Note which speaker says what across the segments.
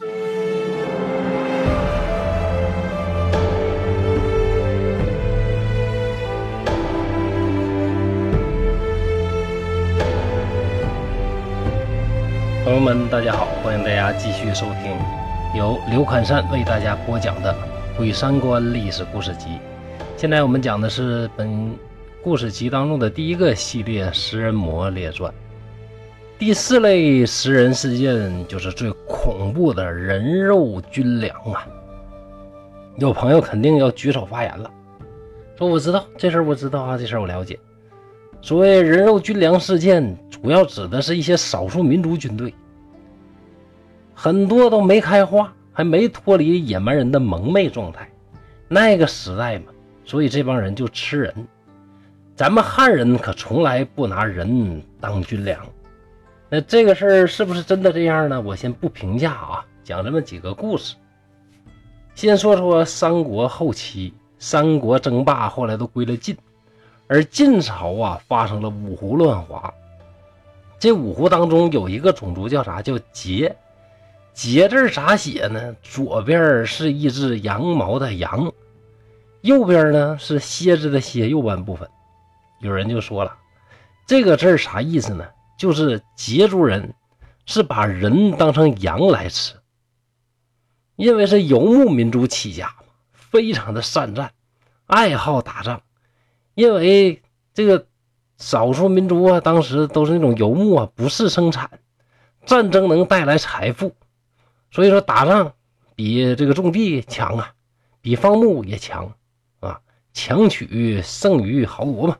Speaker 1: 朋友们，大家好，欢迎大家继续收听由刘侃山为大家播讲的《鬼山关历史故事集》。现在我们讲的是本故事集当中的第一个系列《食人魔列传》。第四类食人事件就是最恐怖的人肉军粮啊！有朋友肯定要举手发言了，说我知道这事儿，我知道啊，这事儿我了解。所谓人肉军粮事件，主要指的是一些少数民族军队，很多都没开化，还没脱离野蛮人的蒙昧状态。那个时代嘛，所以这帮人就吃人。咱们汉人可从来不拿人当军粮。那这个事儿是不是真的这样呢？我先不评价啊，讲这么几个故事。先说说三国后期，三国争霸后来都归了晋。而晋朝啊，发生了五胡乱华。这五胡当中有一个种族叫啥？叫羯。羯字咋写呢？左边是一只羊毛的羊，右边呢是蝎子的蝎，右半部分。有人就说了，这个字啥意思呢？就是羯族人是把人当成羊来吃，因为是游牧民族起家嘛，非常的善战，爱好打仗。因为这个少数民族啊，当时都是那种游牧啊，不是生产，战争能带来财富，所以说打仗比这个种地强啊，比放牧也强啊，强取胜于豪夺嘛，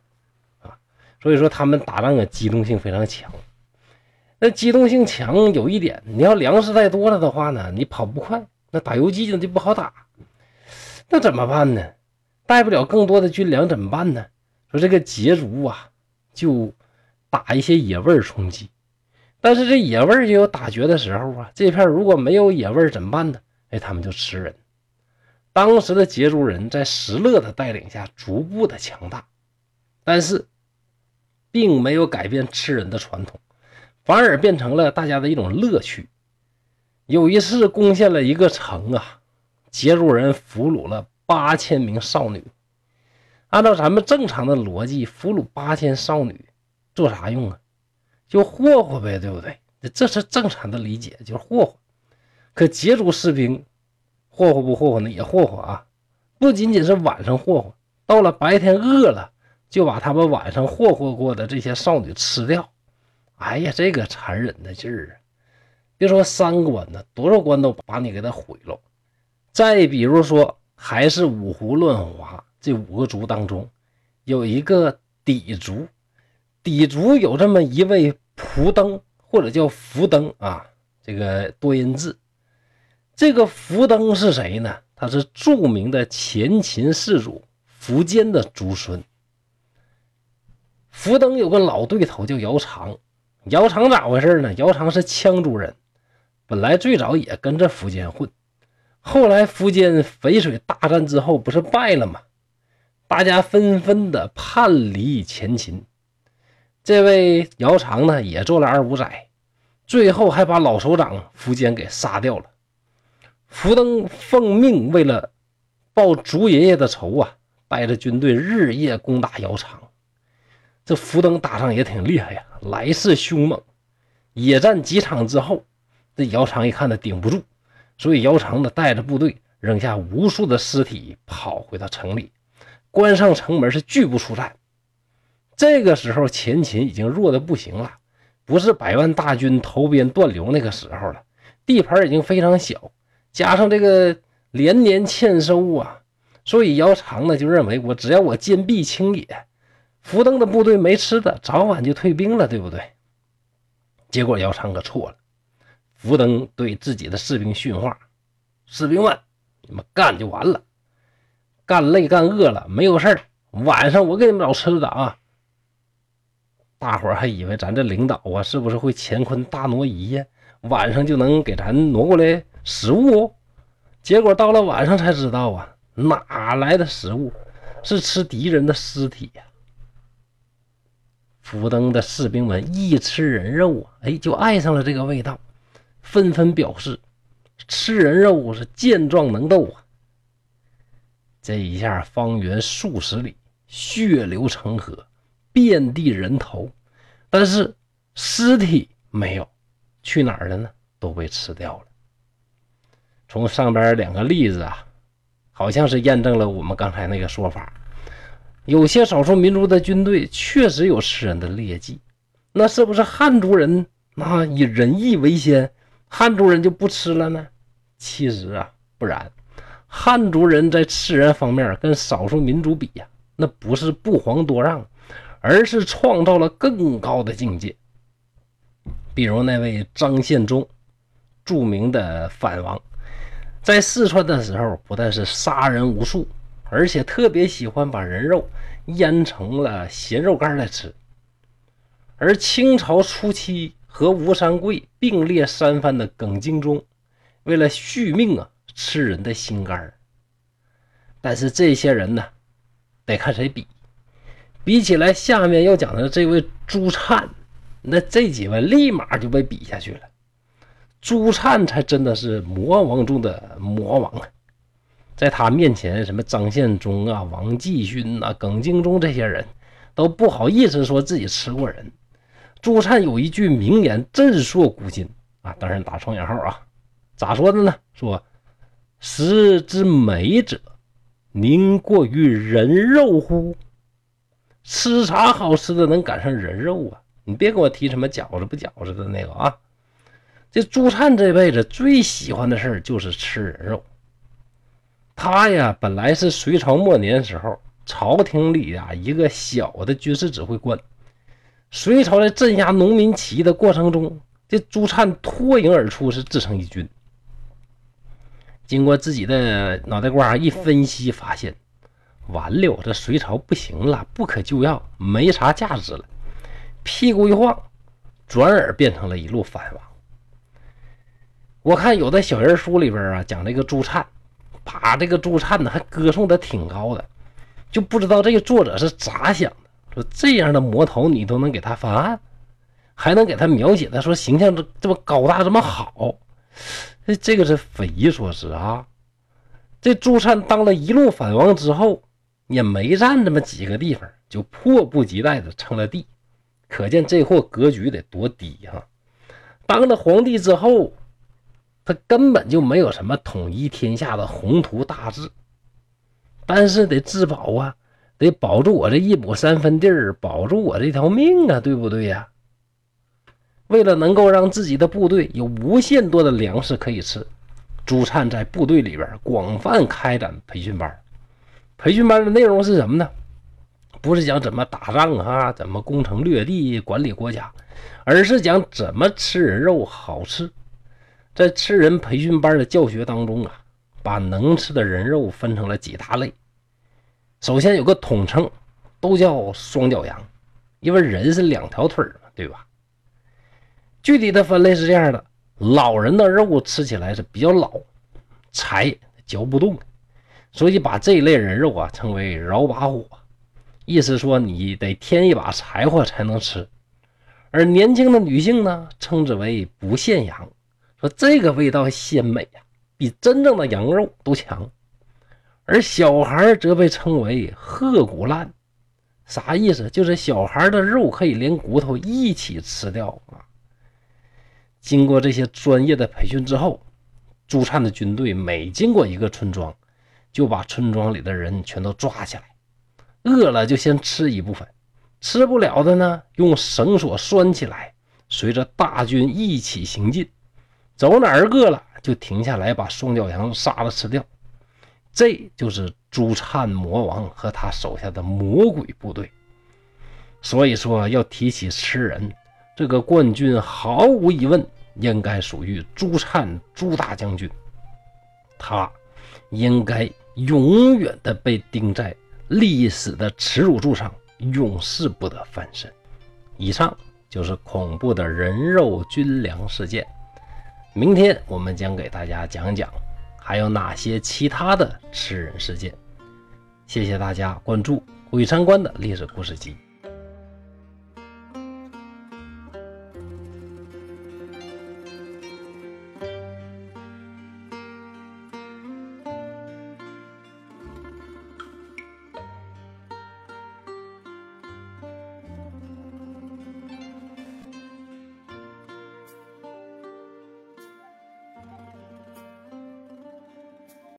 Speaker 1: 所以说他们打仗啊，机动性非常强。那机动性强有一点，你要粮食带多了的话呢，你跑不快，那打游击呢就不好打，那怎么办呢？带不了更多的军粮怎么办呢？说这个羯族啊，就打一些野味充饥。但是这野味也有打绝的时候啊。这片如果没有野味怎么办呢？哎，他们就吃人。当时的羯族人在石勒的带领下逐步的强大，但是并没有改变吃人的传统，反而变成了大家的一种乐趣。有一次攻陷了一个城啊，羯族人俘虏了。八千名少女，按照咱们正常的逻辑，俘虏八千少女做啥用啊？就霍霍呗，对不对？这是正常的理解，就是霍霍。可羯族士兵霍霍不霍霍呢？也霍霍啊！不仅仅是晚上霍霍，到了白天饿了，就把他们晚上霍霍过的这些少女吃掉。哎呀，这个残忍的劲儿啊！别说三关呢，多少关都把你给他毁了。再比如说。还是五胡乱华，这五个族当中有一个氐族，氐族有这么一位蒲登，或者叫福登啊，这个多音字。这个福登是谁呢？他是著名的前秦世主苻坚的族孙。福登有个老对头叫姚苌，姚苌咋回事呢？姚苌是羌族人，本来最早也跟着苻坚混。后来苻坚淝水大战之后，不是败了吗？大家纷纷的叛离前秦。这位姚苌呢，也做了二五仔，最后还把老首长苻坚给杀掉了。福登奉命为了报族爷爷的仇啊，带着军队日夜攻打姚苌。这苻登打仗也挺厉害呀，来势凶猛。野战几场之后，这姚苌一看他顶不住。所以姚苌呢，带着部队扔下无数的尸体，跑回到城里，关上城门，是拒不出战。这个时候，前秦已经弱的不行了，不是百万大军投鞭断流那个时候了，地盘已经非常小，加上这个连年欠收啊，所以姚苌呢就认为，我只要我坚壁清野，福登的部队没吃的，早晚就退兵了，对不对？结果姚苌可错了。福登对自己的士兵训话：“士兵们，你们干就完了，干累干饿了没有事儿，晚上我给你们找吃的啊。”大伙儿还以为咱这领导啊，是不是会乾坤大挪移呀？晚上就能给咱挪过来食物？结果到了晚上才知道啊，哪来的食物？是吃敌人的尸体呀！福登的士兵们一吃人肉啊，哎，就爱上了这个味道。纷纷表示，吃人肉是健壮能斗啊。这一下，方圆数十里血流成河，遍地人头，但是尸体没有，去哪儿了呢？都被吃掉了。从上边两个例子啊，好像是验证了我们刚才那个说法。有些少数民族的军队确实有吃人的劣迹，那是不是汉族人啊以仁义为先，汉族人就不吃了呢？其实啊，不然。汉族人在吃人方面跟少数民族比呀，那不是不遑多让，而是创造了更高的境界。比如那位张献忠，著名的反王，在四川的时候，不但是杀人无数，而且特别喜欢把人肉腌成了咸肉干来吃。而清朝初期和吴三桂并列三藩的耿精忠，为了续命啊。吃人的心肝但是这些人呢，得看谁比。比起来，下面要讲的这位朱灿，那这几位立马就被比下去了。朱灿才真的是魔王中的魔王啊！在他面前，什么张献忠啊、王继勋啊、耿精忠这些人都不好意思说自己吃过人。朱灿有一句名言，震烁古今啊！当然打双引号啊，咋说的呢？说。食之美者，宁过于人肉乎？吃啥好吃的能赶上人肉啊？你别跟我提什么饺子不饺子的那个啊！这朱灿这辈子最喜欢的事儿就是吃人肉。他呀，本来是隋朝末年时候朝廷里啊一个小的军事指挥官。隋朝在镇压农民起义的过程中，这朱灿脱颖而出，是自成一军。经过自己的脑袋瓜一分析，发现完了，这隋朝不行了，不可救药，没啥价值了。屁股一晃，转而变成了一路反王。我看有的小人书里边啊，讲这个朱灿，把这个朱灿呢还歌颂的挺高的，就不知道这个作者是咋想的，说这样的魔头你都能给他翻案，还能给他描写的说形象这这么高大这么好。这这个是匪夷所思啊！这朱灿当了一路反王之后，也没占这么几个地方，就迫不及待的称了帝，可见这货格局得多低哈！当了皇帝之后，他根本就没有什么统一天下的宏图大志，但是得自保啊，得保住我这一亩三分地儿，保住我这条命啊，对不对呀？为了能够让自己的部队有无限多的粮食可以吃，朱灿在部队里边广泛开展培训班。培训班的内容是什么呢？不是讲怎么打仗啊，怎么攻城略地、管理国家，而是讲怎么吃人肉好吃。在吃人培训班的教学当中啊，把能吃的人肉分成了几大类。首先有个统称，都叫双脚羊，因为人是两条腿嘛，对吧？具体的分类是这样的：老人的肉吃起来是比较老，柴嚼不动，所以把这一类人肉啊称为饶把火，意思说你得添一把柴火才能吃。而年轻的女性呢，称之为不限羊，说这个味道鲜美呀，比真正的羊肉都强。而小孩则被称为鹤骨烂，啥意思？就是小孩的肉可以连骨头一起吃掉啊。经过这些专业的培训之后，朱灿的军队每经过一个村庄，就把村庄里的人全都抓起来，饿了就先吃一部分，吃不了的呢，用绳索拴起来，随着大军一起行进，走哪儿饿了就停下来把双脚羊杀了吃掉。这就是朱灿魔王和他手下的魔鬼部队。所以说，要提起吃人。这个冠军毫无疑问应该属于朱灿朱大将军，他应该永远的被钉在历史的耻辱柱上，永世不得翻身。以上就是恐怖的人肉军粮事件。明天我们将给大家讲讲还有哪些其他的吃人事件。谢谢大家关注鬼参观的历史故事集。